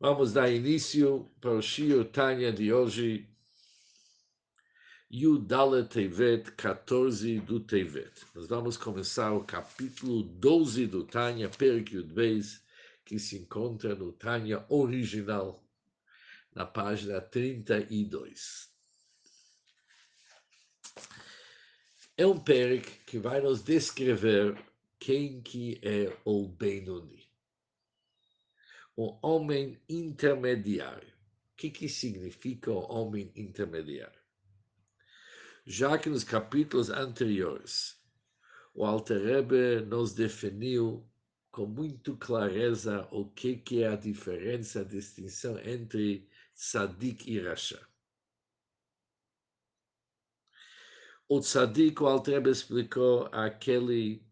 Vamos dar início para o Shio Tanya de hoje, Yudale Tevet, 14 do Tevet. Nós vamos começar o capítulo 12 do Tanya, Perik Yudbeis, que se encontra no Tanya original, na página 32. É um Perik que vai nos descrever quem que é o Benoni o homem intermediário. O que, que significa o homem intermediário? Já que nos capítulos anteriores o Alter nos definiu com muito clareza o que, que é a diferença, a distinção entre tzadik e rasha. O tzadik, o Alter explicou aquele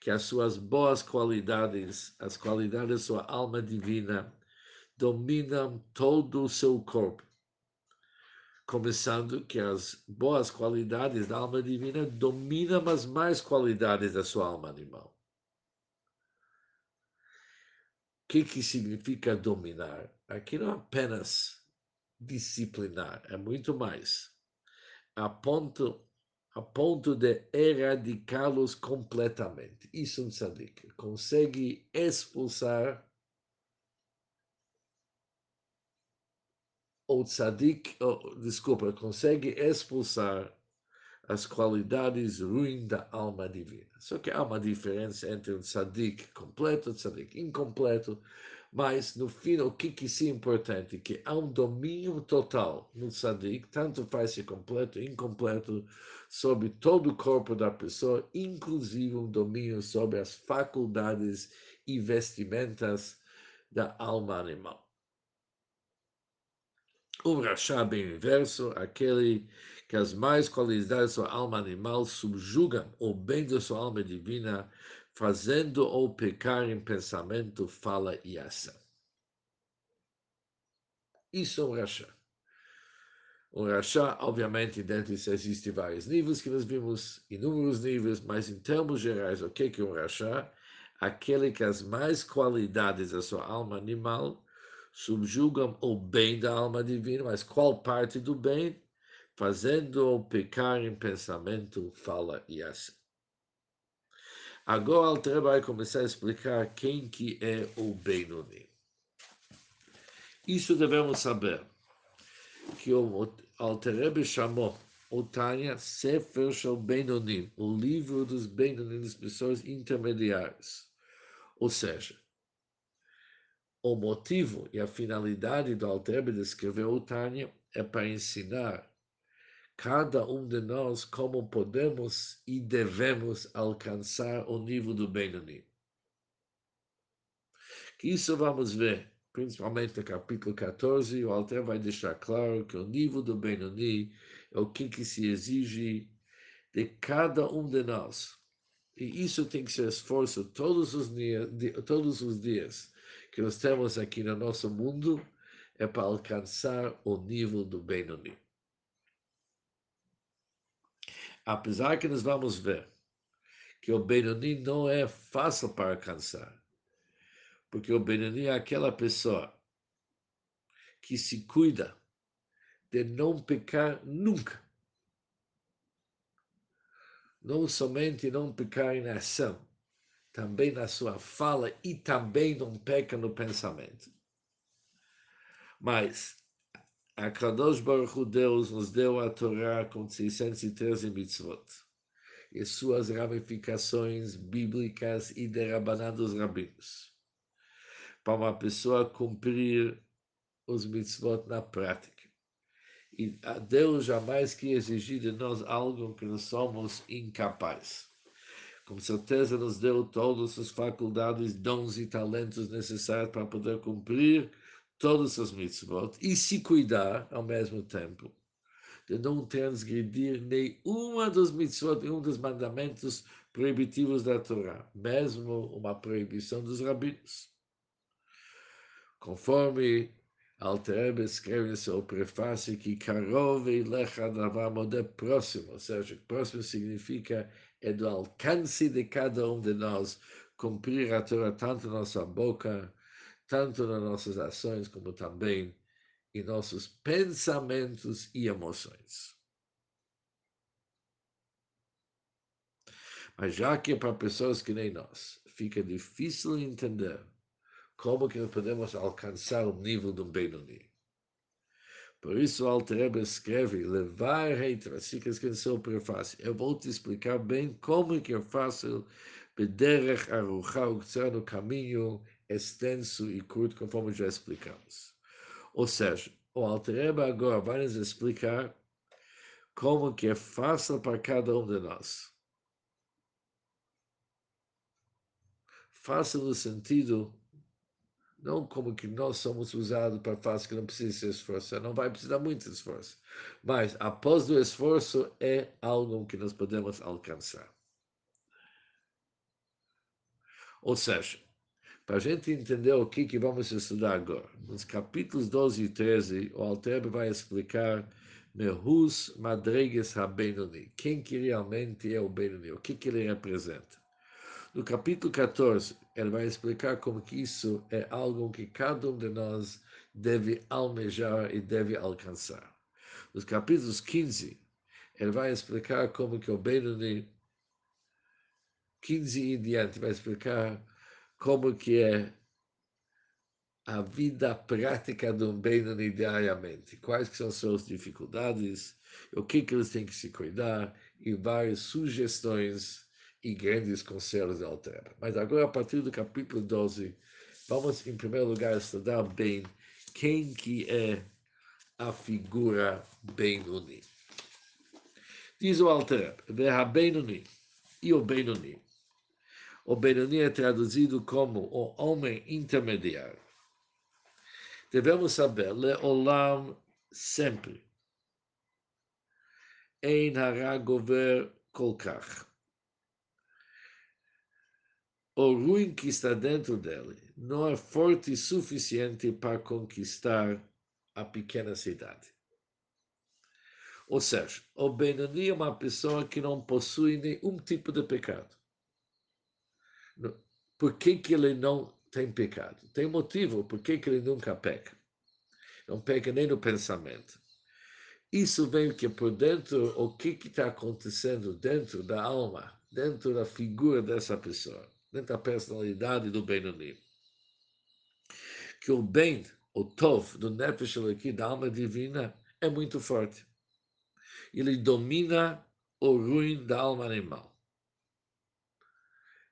que as suas boas qualidades, as qualidades da sua alma divina, dominam todo o seu corpo. Começando que as boas qualidades da alma divina dominam as mais qualidades da sua alma animal. O que, que significa dominar? Aqui não é apenas disciplinar, é muito mais. A ponto a ponto de erradicá-los completamente. Isso um tzadik consegue expulsar o tzadik, oh, desculpa, consegue expulsar as qualidades ruins da alma divina. Só que há uma diferença entre um tzadik completo e um tzadik incompleto. Mas, no fim, o que, que sim é importante? Que há um domínio total no tzadik, tanto faz se completo incompleto, sobre todo o corpo da pessoa, inclusive um domínio sobre as faculdades e vestimentas da alma animal. O rachá bem inverso, aquele que as mais qualidades da sua alma animal subjugam o bem da sua alma divina, fazendo-o pecar em pensamento, fala e ação. Isso é um rachá. Um rachá, obviamente, dentro disso existem vários níveis que nós vimos, inúmeros níveis, mas em termos gerais, o que é um rachá? Aquele que as mais qualidades da sua alma animal subjugam o bem da alma divina, mas qual parte do bem? Fazendo-o pecar em pensamento, fala e ação. Agora Alter vai começar a explicar quem que é o Benoni. Isso devemos saber, que o Alter chamou o Tanya Sefer Shel Benonim, o livro dos Benonim, das pessoas intermediárias. Ou seja, o motivo e a finalidade do Alter de escrever o Tanya é para ensinar cada um de nós como podemos e devemos alcançar o nível do Benoni. Isso vamos ver, principalmente no capítulo 14, o Alter vai deixar claro que o nível do Benoni é o que, que se exige de cada um de nós. E isso tem que ser esforço todos os, todos os dias que nós temos aqui no nosso mundo, é para alcançar o nível do Benoni. Apesar que nós vamos ver que o Benoni não é fácil para alcançar, porque o Benoni é aquela pessoa que se cuida de não pecar nunca. Não somente não pecar em ação, também na sua fala e também não peca no pensamento. Mas a Kadosh Baruch Deus nos deu a Torá com 613 mitzvot e suas ramificações bíblicas e derrabaná dos rabinos, para uma pessoa cumprir os mitzvot na prática. E Deus jamais quer exigir de nós algo que nós somos incapazes. Com certeza nos deu todas as faculdades, dons e talentos necessários para poder cumprir todas as mitzvot e se cuidar ao mesmo tempo de não transgredir nenhuma dos mitzvot, nenhum dos mandamentos proibitivos da Torá, mesmo uma proibição dos rabinos. Conforme Alter escreve no seu prefácio que Karov Lecha Davar é próximo, ou seja, próximo significa é do alcance de cada um de nós cumprir a Torá tanto na nossa boca, tanto nas nossas ações como também em nossos pensamentos e emoções. Mas já que é para pessoas que nem nós, fica difícil entender como que podemos alcançar o nível um Benoni. Por isso o Alter escreve, levar reitra, assim que o prefácio. Eu vou te explicar bem como que é fácil, bederech aruchá, o caminho extenso e curto, conforme já explicamos. Ou seja, o Alter agora vai nos explicar como que é fácil para cada um de nós. Fácil no sentido não como que nós somos usados para fazer que não precisa se esforçar, não vai precisar muito esforço. Mas após o esforço é algo que nós podemos alcançar. Ou seja, para a gente entender o que, que vamos estudar agora, nos capítulos 12 e 13, o Alter vai explicar Mehus Madreges Rabenoni, quem que realmente é o Benoni, o que, que ele representa. No capítulo 14, ele vai explicar como que isso é algo que cada um de nós deve almejar e deve alcançar. Nos capítulos 15, ele vai explicar como que o Benoni 15 em diante vai explicar como que é a vida prática de um Benoni diariamente, quais são suas dificuldades, o que que eles têm que se cuidar e várias sugestões e grandes conselhos de Altera. Mas agora, a partir do capítulo 12, vamos, em primeiro lugar, estudar bem quem que é a figura Benoni. Diz o Altera, Benoni, e o Benoni. O Benoni é traduzido como o homem intermediário. Devemos saber, Leolam sempre. Ein hara gover kolkach o ruim que está dentro dele não é forte o suficiente para conquistar a pequena cidade. Ou seja, o Benoni é uma pessoa que não possui nenhum tipo de pecado. Por que, que ele não tem pecado? Tem motivo por que, que ele nunca peca. Não peca nem no pensamento. Isso vem que por dentro, o que está acontecendo dentro da alma, dentro da figura dessa pessoa dentro da personalidade do Benoni. Que o bem, o Tov, do Nefesh aqui, da alma divina, é muito forte. Ele domina o ruim da alma animal.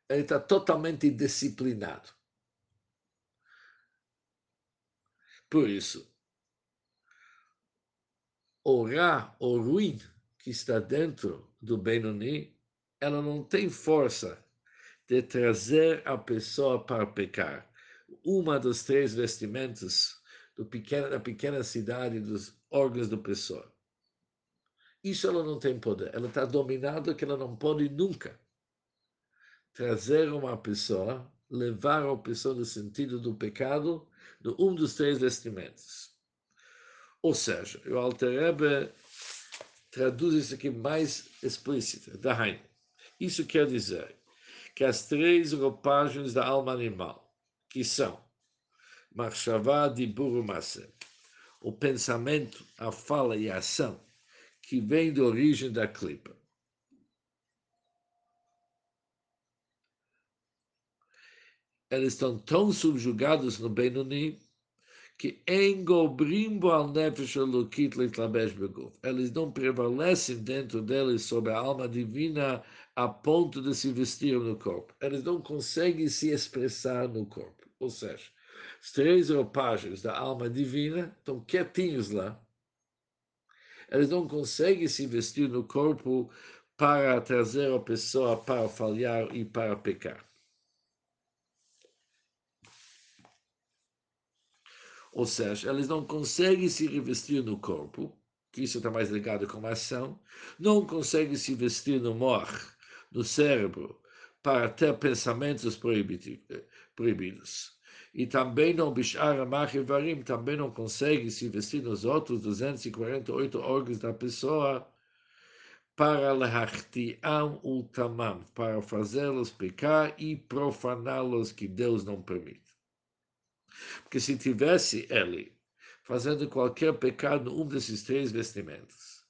Ele está totalmente disciplinado. Por isso, orar o ruim que está dentro do Benoni, ela não tem força de trazer a pessoa para pecar. Uma dos três vestimentos do pequeno, da pequena cidade dos órgãos da pessoa. Isso ela não tem poder. Ela está dominada que ela não pode nunca trazer uma pessoa, levar a pessoa no sentido do pecado, de um dos três vestimentos. Ou seja, o Alter traduz isso aqui mais explícito. Isso quer dizer que as três roupagens da alma animal, que são Marshavá de Burumase, o pensamento, a fala e a ação, que vem da origem da clipa. Eles estão tão subjugados no Benoni que engobrimbo al nefesh elokit litlabesh beguf. Eles não prevalecem dentro deles sobre a alma divina a ponto de se vestir no corpo. Eles não conseguem se expressar no corpo. Ou seja, os três roupagens da alma divina estão quietinhos lá. Eles não conseguem se vestir no corpo para trazer a pessoa para falhar e para pecar. Ou seja, eles não conseguem se revestir no corpo, que isso está mais ligado com a ação, não conseguem se vestir no mor, no cérebro, para ter pensamentos proibidos. E também não bishar varim, também não consegue se vestir nos outros 248 órgãos da pessoa para lehachtiam ultamam, para fazê-los pecar e profaná-los que Deus não permite. Porque se tivesse ele fazendo qualquer pecado num desses três vestimentos,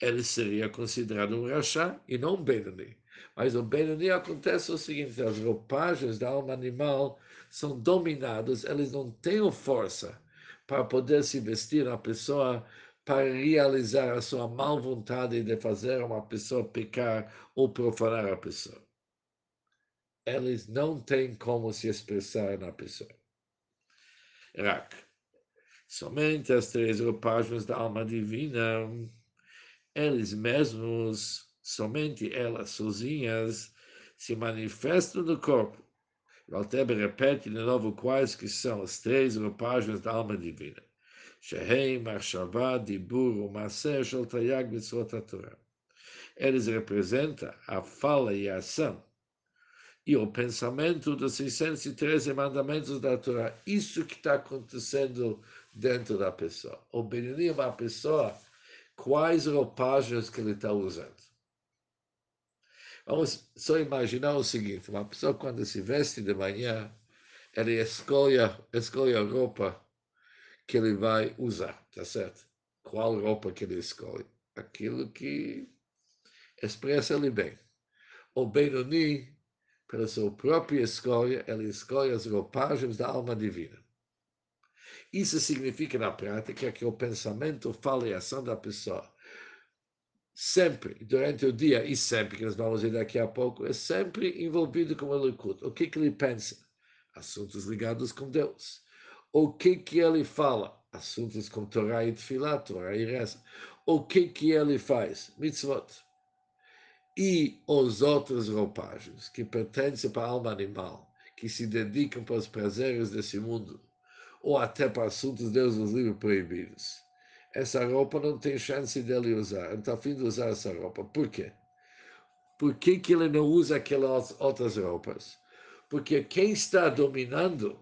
ele seria considerado um rachá e não um Benoni. Mas o Benoni acontece o seguinte: as roupagens da alma animal são dominadas, eles não têm força para poder se vestir a pessoa para realizar a sua mal vontade de fazer uma pessoa pecar ou profanar a pessoa. Eles não têm como se expressar na pessoa. Rak. Somente as três roupagens da alma divina eles mesmos, somente elas sozinhas, se manifestam no corpo. Valtebe repete de novo quais que são as três roupagens da alma divina. Shehei, Machshavá, Dibur, Maser, Shel Tayag, Mitzvot Torah. Eles representam a fala e a ação e o pensamento dos 613 mandamentos da Torá. Isso que está acontecendo dentro da pessoa. O Benini é uma pessoa quais roupagens que ele está usando. Vamos só imaginar o seguinte: uma pessoa, quando se veste de manhã, ele escolhe, escolhe a roupa que ele vai usar, tá certo? Qual roupa que ele escolhe? Aquilo que expressa ele bem. O Benoni, pela sua própria escolha, ele escolhe as roupagens da alma divina. Isso significa, na prática, que o pensamento, fala e ação da pessoa, sempre, durante o dia e sempre, que nós vamos ver daqui a pouco, é sempre envolvido com o Likud. O que, que ele pensa? Assuntos ligados com Deus. O que, que ele fala? Assuntos com Torá e Tfilah, Torá e reza. O que, que ele faz? Mitzvot. E os outros roupagens que pertencem para a alma animal, que se dedicam para os prazeres desse mundo, ou até para assuntos Deus os livre proibidos. Essa roupa não tem chance dele usar. Ele está afim de usar essa roupa. Por quê? Por que, que ele não usa aquelas outras roupas? Porque quem está dominando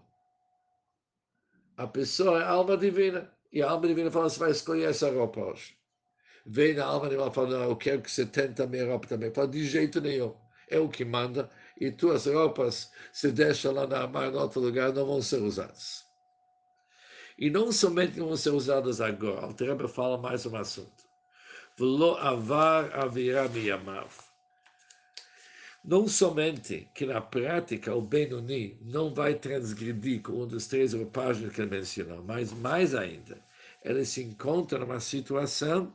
a pessoa é a alma divina. E a alma divina fala: você vai escolher essa roupa hoje. Vem a alma divina e fala: não, eu quero que você tente a minha roupa também. Fala: de jeito nenhum. É o que manda. E tuas roupas, se deixa lá na mar, em outro lugar, não vão ser usadas. E não somente vão ser usadas agora. O Rebbe fala mais um assunto. Velo avar avirá. Não somente que na prática o Benoni não vai transgredir com um dos três roupagens que ele mencionou, mas mais ainda, ele se encontra numa situação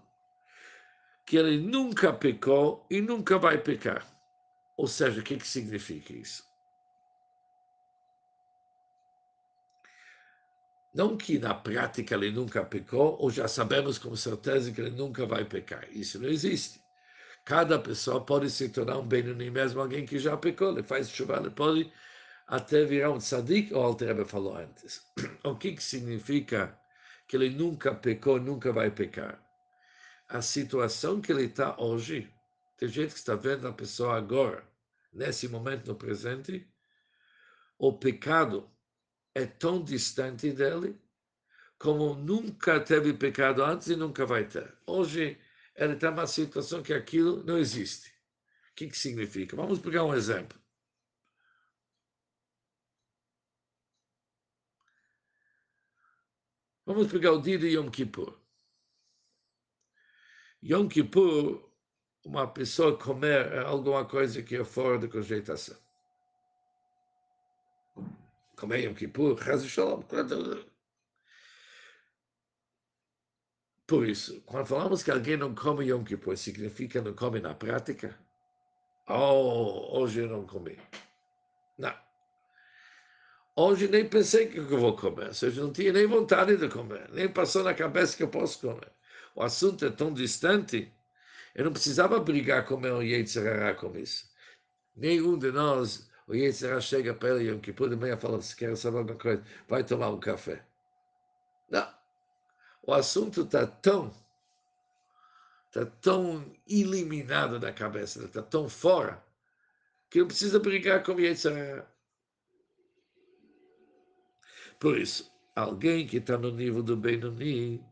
que ele nunca pecou e nunca vai pecar. Ou seja, o que, que significa isso? Não que na prática ele nunca pecou, ou já sabemos com certeza que ele nunca vai pecar. Isso não existe. Cada pessoa pode se tornar um Benoni, mesmo alguém que já pecou. Ele faz chuva, ele pode até virar um tzadik, ou Alterebe falou antes. O que, que significa que ele nunca pecou, nunca vai pecar? A situação que ele está hoje, tem gente que está vendo a pessoa agora, nesse momento, no presente, o pecado é tão distante dele como nunca teve pecado antes e nunca vai ter. Hoje ele está numa situação que aquilo não existe. O que, que significa? Vamos pegar um exemplo. Vamos pegar o dia de Yom Kippur. Yom Kippur, uma pessoa comer alguma coisa que é fora da cogitação comer Yom Kippur, Shalom. Por isso, quando falamos que alguém não come Yom Kippur, significa não come na prática? Oh, hoje eu não comi. Não. Hoje nem pensei que eu vou comer, ou seja, não tinha nem vontade de comer, nem passou na cabeça que eu posso comer. O assunto é tão distante, eu não precisava brigar com meu Yetzirah com isso. Nenhum de nós o Yetzirah chega para ele Yom Kippur de manhã e fala, se quer saber alguma coisa, vai tomar um café. Não. O assunto está tão, está tão eliminado da cabeça, está tão fora, que não precisa brigar com o Yetzirah. Por isso, alguém que está no nível do Benoni,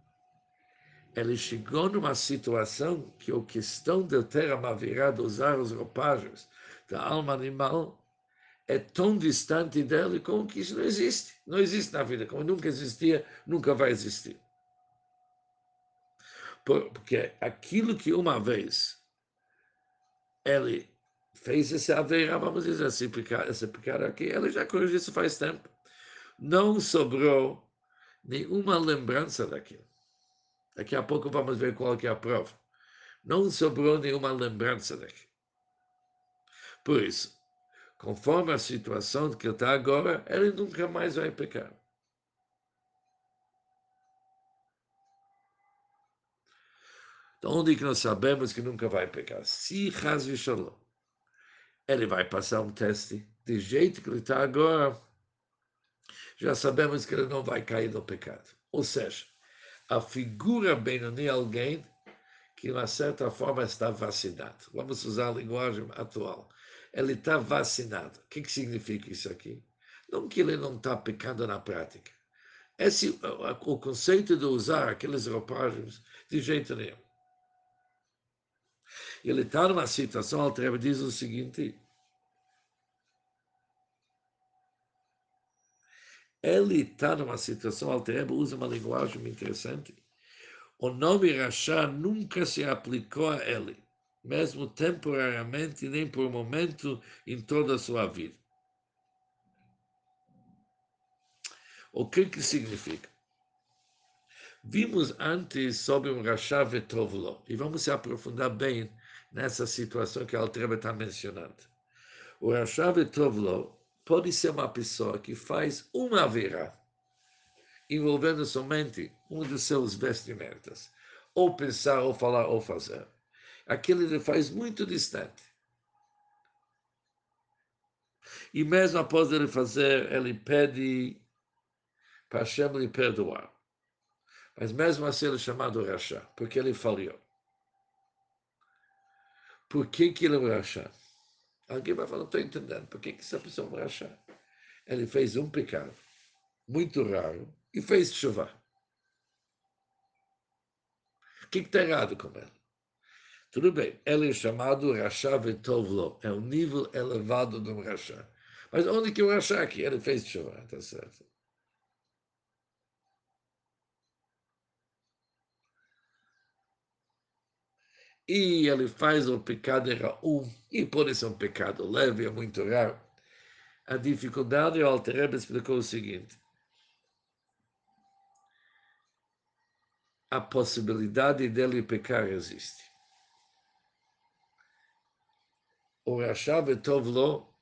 ele chegou numa situação que a questão de ter a mavirada, usar os roupagens da alma animal, é tão distante dele como que isso não existe. Não existe na vida, como nunca existia, nunca vai existir. Porque aquilo que uma vez ele fez essa aveira, vamos dizer assim, esse pecado aqui, ele já corrigiu isso faz tempo. Não sobrou nenhuma lembrança daquilo. Daqui a pouco vamos ver qual que é a prova. Não sobrou nenhuma lembrança daquilo. Por isso, conforme a situação que está agora, ele nunca mais vai pecar. Então, onde que nós sabemos que nunca vai pecar? Se Haz Shalom, ele vai passar um teste de jeito que ele está agora, já sabemos que ele não vai cair no pecado. Ou seja, a figura Benoni alguém que, de uma certa forma, está vacinado. Vamos usar a linguagem atual. Ele está vacinado. O que, que significa isso aqui? Não que ele não está pecando na prática. Esse, o conceito de usar aqueles roupagens, de jeito nenhum. Ele está numa situação, Altreva diz o seguinte, ele está numa situação, Altreba usa uma linguagem interessante. O nome Rachá nunca se aplicou a ele, mesmo temporariamente, nem por um momento em toda a sua vida. O que que significa? Vimos antes sobre um Rachá Vetovlo, e vamos se aprofundar bem nessa situação que a Altreba está mencionando. O Rachá Vetovlo pode ser uma pessoa que faz uma verá, envolvendo somente um dos seus vestimentas, ou pensar, ou falar, ou fazer. Aquilo ele faz muito distante. E mesmo após ele fazer, ele pede para Hashem lhe perdoar. Mas mesmo assim ele é chamado Rasha, porque ele falhou. Por que, que ele é Rasha? Alguém vai falar, não estou entendendo. Por que, que essa pessoa vai achar? Ele fez um pecado muito raro e fez chuva. O que está errado com ele? Tudo bem, ele é chamado Rasha Vetovlo, é um nível elevado do Rasha. Mas onde que o Rasha aqui? Ele fez chuva, está certo. E ele faz o pecado um e pode ser um pecado leve, é muito raro. A dificuldade, o Altereb explicou o seguinte, a possibilidade dele pecar existe. O Rashav Tovlo,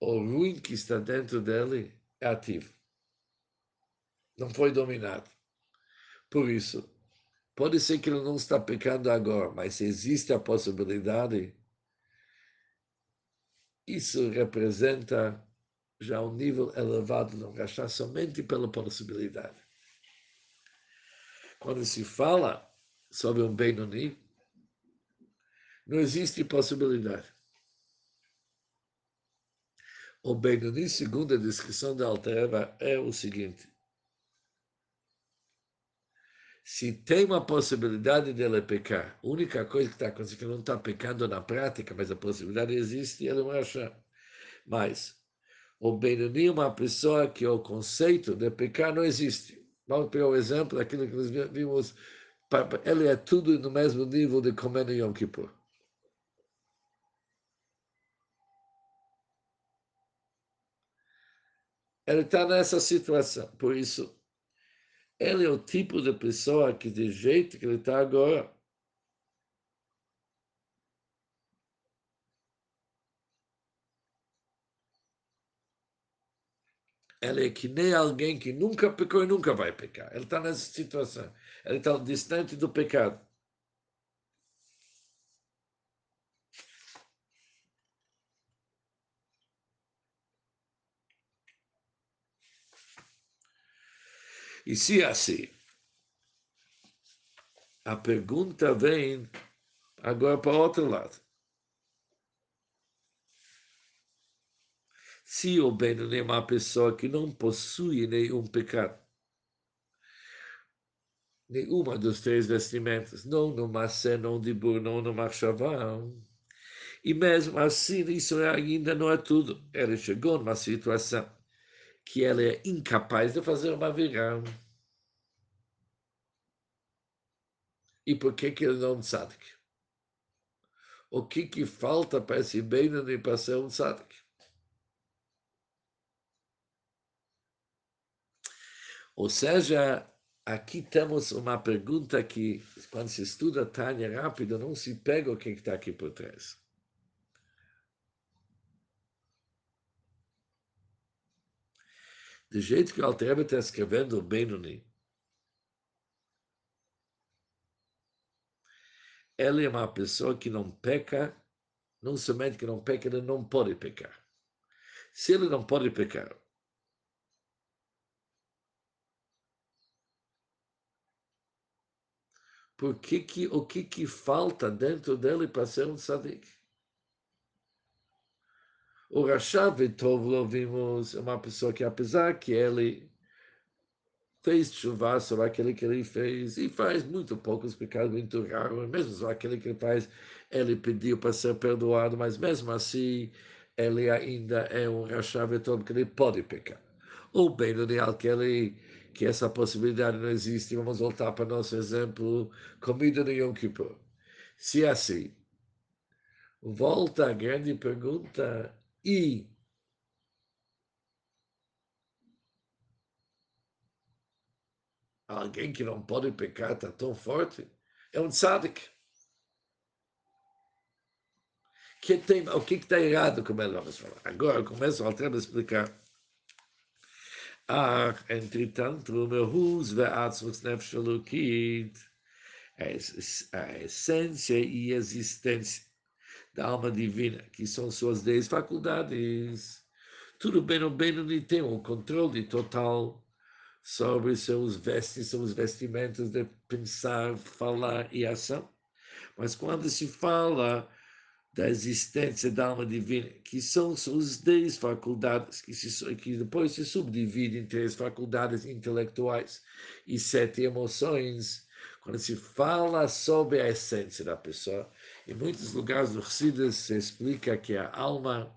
o ruim que está dentro dele, é ativo. Não foi dominado. Por isso, Pode ser que ele não está pecando agora, mas existe a possibilidade, isso representa já um nível elevado no rachar somente pela possibilidade. Quando se fala sobre um Benoni, não existe possibilidade. O Benoni, segundo a descrição da Altereva, é o seguinte: se tem uma possibilidade dele pecar, a única coisa que está acontecendo é que não está pecando na prática, mas a possibilidade existe, ele vai achar. Mas o Benoni é uma pessoa que o conceito de pecar não existe. Vamos pegar o exemplo daquilo que nós vimos. Ele é tudo no mesmo nível de comer no Yom Kippur. Ele está nessa situação. Por isso, ele é o tipo de pessoa que, de jeito que ele está agora, ele é que nem alguém que nunca pecou e nunca vai pecar. Ele está nessa situação. Ele está distante do pecado. E se é assim, a pergunta vem agora para o outro lado. Se o Benoni é uma pessoa que não possui nenhum pecado, nenhuma dos três vestimentas, não no Massé, não de Bur, não no Marchavá, E mesmo assim, isso ainda não é tudo. Ele chegou numa situação que ela é incapaz de fazer uma virão. E por que, que ele não sabe? O que, que falta para esse bem para ser um tzadik? Ou seja, aqui temos uma pergunta que, quando se estuda Tânia rápido, não se pega o que está aqui por trás. Do jeito que o Altrebe está escrevendo o Benoni, ele é uma pessoa que não peca, não somente que não peca, ele não pode pecar. Se ele não pode pecar, por que que, o que, que falta dentro dele para ser um tzadik? O Rashav Tov vimos, é uma pessoa que, apesar que ele fez chuva sobre aquele que ele fez e faz muito poucos pecados muito raros, mesmo só aquele que faz, ele pediu para ser perdoado, mas mesmo assim ele ainda é um Rashav Tov que ele pode pecar. Bem no real ele que essa possibilidade não existe, vamos voltar para nosso exemplo, comida no Yom Kippur. Se é assim, volta a grande pergunta, e alguém que não pode pecar está tão forte, é um tzadik. Que tem, o que está errado com ele? Vamos falar. Agora começo a explicar Ach, entretanto, meu hus ve'atzvus nefesh elokit, a essência e existência da alma divina, que são suas dez faculdades. Tudo bem ou bem não tem um controle total sobre seus vestes, seus vestimentos de pensar, falar e ação. Mas quando se fala da existência da alma divina, que são as dez faculdades, que, se, que depois se subdividem em três faculdades intelectuais e sete emoções. Quando se fala sobre a essência da pessoa, em muitos lugares do Chassidus se explica que a alma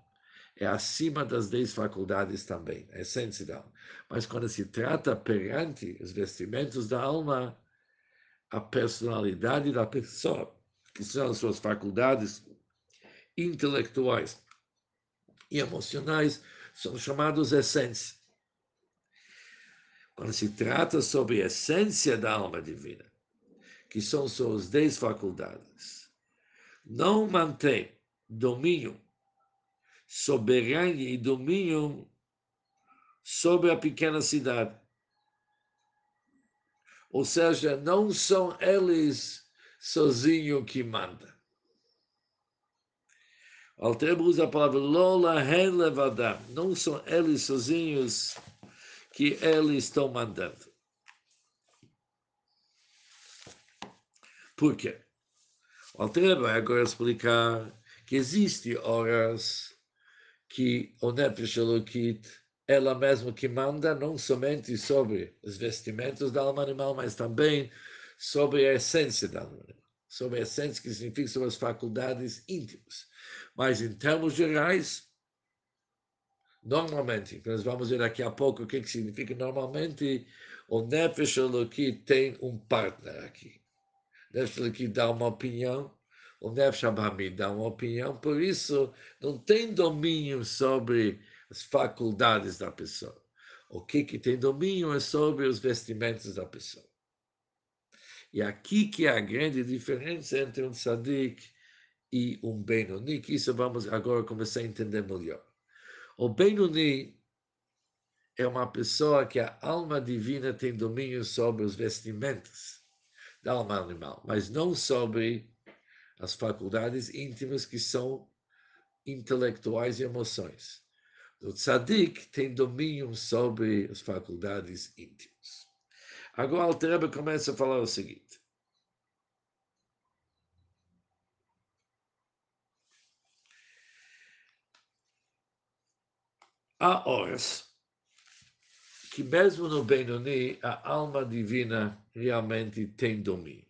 é acima das dez faculdades também, a essência da alma. Mas quando se trata perante os vestimentos da alma, a personalidade da pessoa, que são as suas faculdades intelectuais e emocionais são chamados essência. Quando se trata sobre a essência da alma divina, que são suas dez faculdades, não mantém domínio soberano e domínio sobre a pequena cidade. Ou seja, não são eles sozinhos que mandam. Alter usa a palavra Lola Levadam. Não são eles sozinhos que eles estão mandando. Por quê? O vai agora explicar que existem horas que o Nefesh Elokit, ela mesma que manda não somente sobre os vestimentos da alma animal, mas também sobre a essência da alma animal. Sobre a essência que significa sobre as faculdades íntimas. Mas, em termos gerais, normalmente, nós vamos ver daqui a pouco o que, que significa normalmente, o Nefesh Eloki tem um partner aqui. Nefesh Eloki dá uma opinião, o Nefesh Abhamid dá uma opinião, por isso não tem domínio sobre as faculdades da pessoa. O que, que tem domínio é sobre os vestimentos da pessoa. E aqui que é a grande diferença entre um tzadik e um Benoni, que isso vamos agora começar a entender melhor. O Benoni é uma pessoa que a alma divina tem domínio sobre os vestimentos da alma animal, mas não sobre as faculdades íntimas que são intelectuais e emoções. O tzadik tem domínio sobre as faculdades íntimas. Agora o Rebbe começa a falar o seguinte. há horas que mesmo no Benoni a alma divina realmente tem domínio.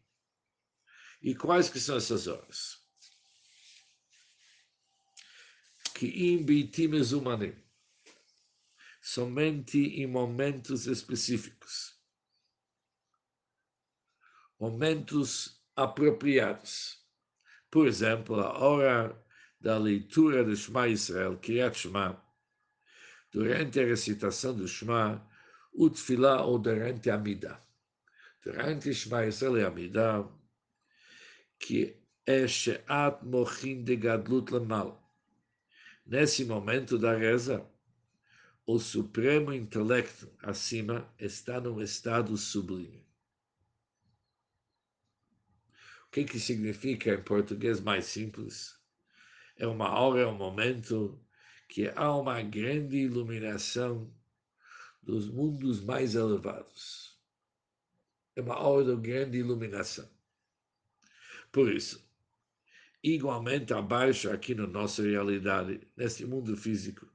E quais que são essas horas? que imbitim humanim, somente em momentos específicos, momentos apropriados. Por exemplo, a hora da leitura do Shema Israel, Kriyat Shema, durante a recitação do Shema, o Tfilah ou durante a Midah. Durante Shema Israel que é Sheat Mochin de Gadlut. Nesse momento da reza, o supremo intelecto acima está num estado sublime. O que, que significa em português mais simples? É uma hora, é um momento que há uma grande iluminação dos mundos mais elevados. É uma hora de grande iluminação. Por isso, igualmente abaixo aqui na nossa realidade, nesse mundo físico,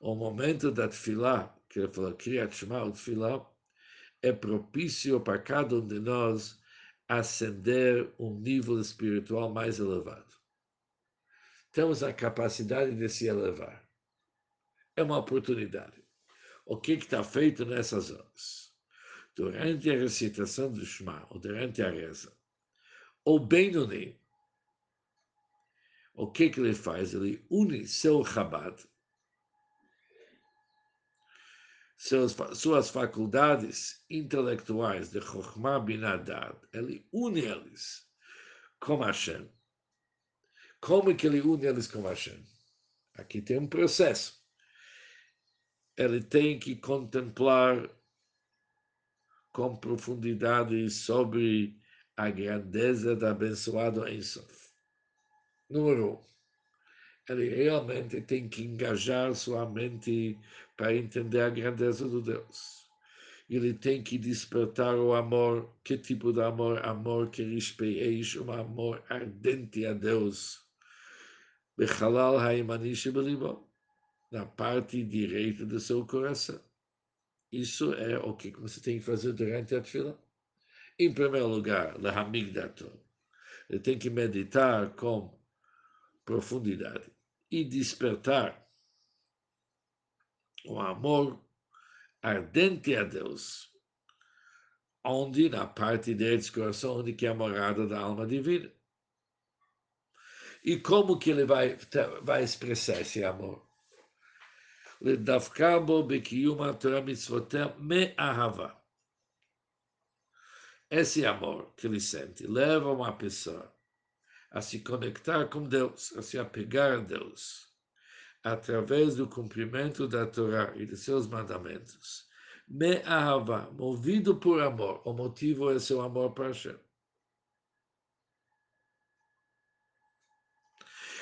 o momento da tefilá, que ele falou, Kriyat Shema, o tefilá, é propício para cada um de nós ascender um nível espiritual mais elevado. Temos a capacidade de se elevar. É uma oportunidade. O que está feito nessas horas? Durante a recitação do Shema, ou durante a reza, o Benoni, o que, que ele faz? Ele une seu Chabad, seus, suas faculdades intelectuais de Chokhmah Binadad, ele une eles com Hashem. Como que ele une eles com Hashem? Aqui tem um processo. Ele tem que contemplar com profundidade sobre a grandeza da abençoado Ensof. Número um, ele realmente tem que engajar sua mente para entender a grandeza do Deus. Ele tem que despertar o amor. Que tipo de amor? Amor que respeite, um amor ardente a Deus. Bechalal haimani na parte direita do seu coração. Isso é o que você tem que fazer durante a fila. Em primeiro lugar, Lahamigdato. Ele tem que meditar com profundidade e despertar o amor ardente a Deus, onde na parte direita do coração, onde que é a morada da alma divina. E como que ele vai, vai expressar esse amor? לדווקא בו בקיום התורה מצוותיה מאהבה. Esse amor que ele sente leva uma pessoa a se conectar com Deus, a se apegar a Deus, através do cumprimento da Torá e de seus mandamentos. Me ahava, movido por amor, o motivo é seu amor para Hashem.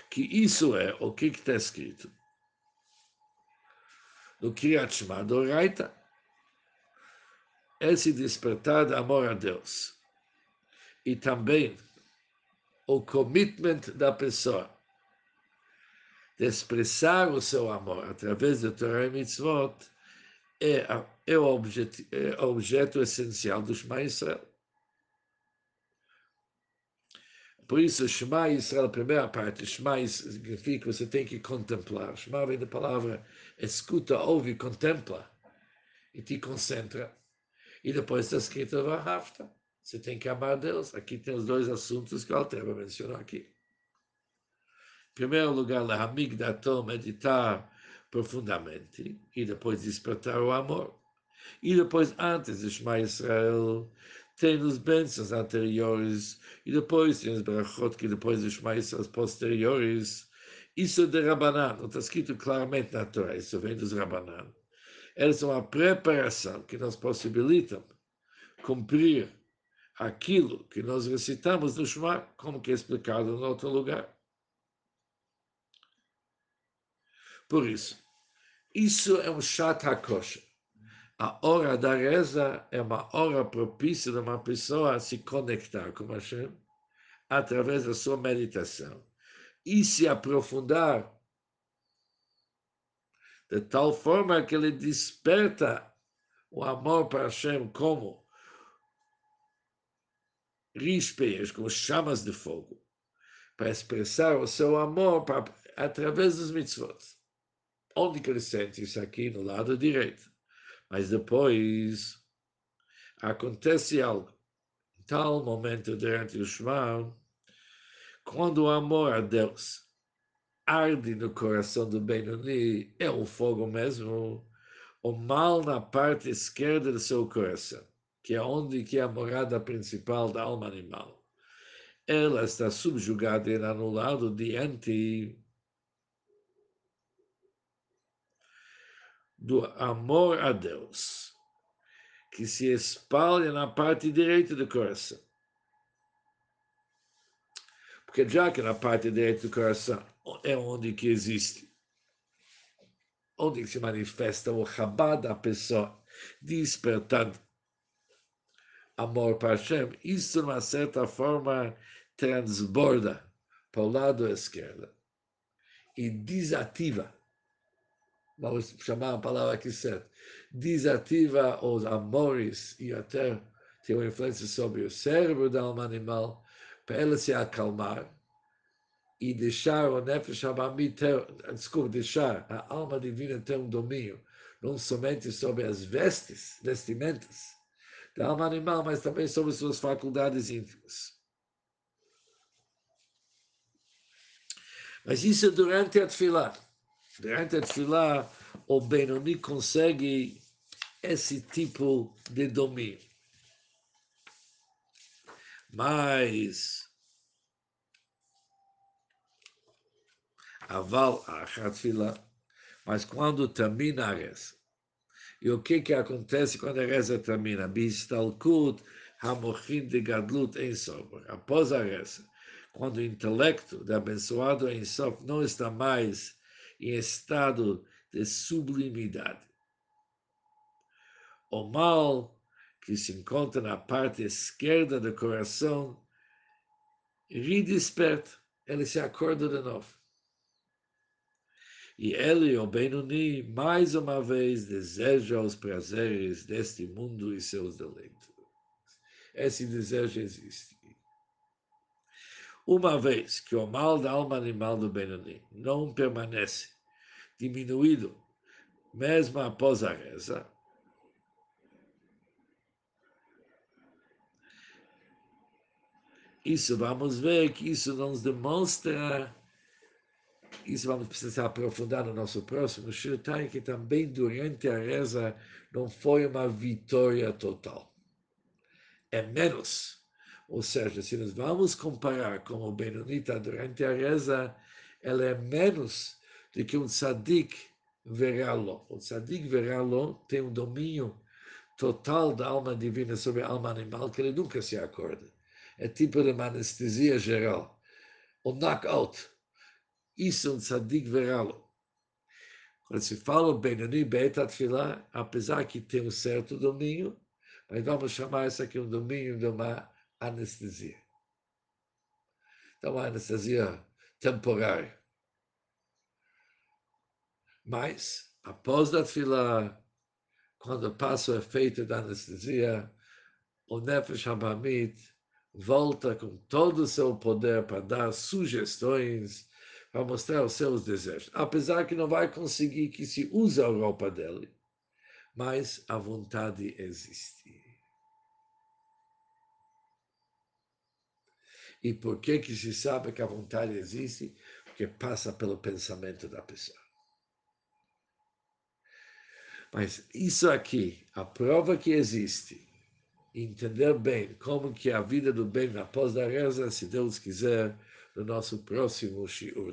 Que isso é o que está escrito no Kriyat Shema do Raita, esse despertar de amor a Deus. E também o commitment da pessoa de expressar o seu amor através do Torah e Mitzvot é, é, o, objeto, é o objeto essencial do Shema Israel. Por isso, Shema Israel, a primeira parte, Shema significa que você tem que contemplar. Shema vem da palavra escuta, ouve, contempla e te concentra. E depois está escrito Vahavta. Você tem que amar Deus. Aqui tem os dois assuntos que o Alteba mencionou aqui. Em primeiro lugar, Lahamigdato, meditar profundamente e depois despertar o amor. E depois, antes de Shema Israel, tem os bênçãos anteriores e depois tem os brachot que depois dos mais posteriores. Isso é de Rabanan, não está escrito claramente na Torá, isso vem dos Rabanan. Eles são a preparação que nos possibilitam cumprir aquilo que nós recitamos no Shema, como que é explicado em outro lugar. Por isso, isso é um chat hakosha a hora da reza é uma hora propícia de uma pessoa se conectar com Hashem através da sua meditação e se aprofundar de tal forma que ele desperta o amor para Hashem como rispeias, como chamas de fogo, para expressar o seu amor para através dos mitzvot. Onde que ele sente isso aqui no lado direito. Mas depois acontece algo. Em tal momento durante o Shema, quando o amor a Deus arde no coração do Benoni, é um fogo mesmo, o mal na parte esquerda do seu coração, que é onde que é a morada principal da alma animal. Ela está subjugada e anulada diante do amor a Deus, que se espalha na parte direita do coração. Porque já que na parte direita do coração é onde que existe, onde se manifesta o Chabad da pessoa, despertando amor para Hashem, isso, de uma certa forma, transborda para o lado esquerdo e desativa, vamos chamar a palavra aqui certo, desativa os amores e até tem uma influência sobre o cérebro da alma animal, para ela se acalmar e deixar o Nefesh Abami ter, desculpa, deixar a alma divina ter um domínio, não somente sobre as vestes, vestimentas da alma animal, mas também sobre suas faculdades íntimas. Mas isso é durante a tefilá. Durante a tefilá, o Benoni consegue esse tipo de domínio. Mas aval a fila, mas quando termina a reza, e o que que acontece quando a reza termina? Bistalkut hamochin de gadlut em sober. Após a reza, quando o intelecto do abençoado em sof não está mais em estado de sublimidade. O mal que se encontra na parte esquerda do coração redesperta, ele se acorda de novo. E ele, o Benoni, mais uma vez deseja os prazeres deste mundo e seus deleitos. Esse desejo existe. Uma vez que o mal da alma animal do Benoni não permanece diminuído, mesmo após a reza, isso vamos ver que isso nos demonstra isso vamos precisar aprofundar no nosso próximo Shirtai, que também durante a reza não foi uma vitória total. É menos. Ou seja, se nós vamos comparar com o Benonita durante a reza, ela é menos do que um tzadik veralo. O tzadik veralo tem um domínio total da alma divina sobre a alma animal que ele nunca se acorda. É tipo de uma anestesia geral. O knockout isso é um tzadik veralo. Quando se fala Benoni Beit Atfilah, apesar que tem um certo domínio, mas vamos chamar isso aqui um domínio de uma anestesia. Então, uma anestesia temporária. Mas, após a fila, quando passa o efeito da anestesia, o Nefesh Hamamit volta com todo o seu poder para dar sugestões para mostrar os seus desejos. Apesar que não vai conseguir que se use a roupa dele, mas a vontade existe. E por que, que se sabe que a vontade existe? Porque passa pelo pensamento da pessoa. Mas isso aqui, a prova que existe, entender bem como que a vida do bem após a reza, se Deus quiser, no nosso próximo Shiur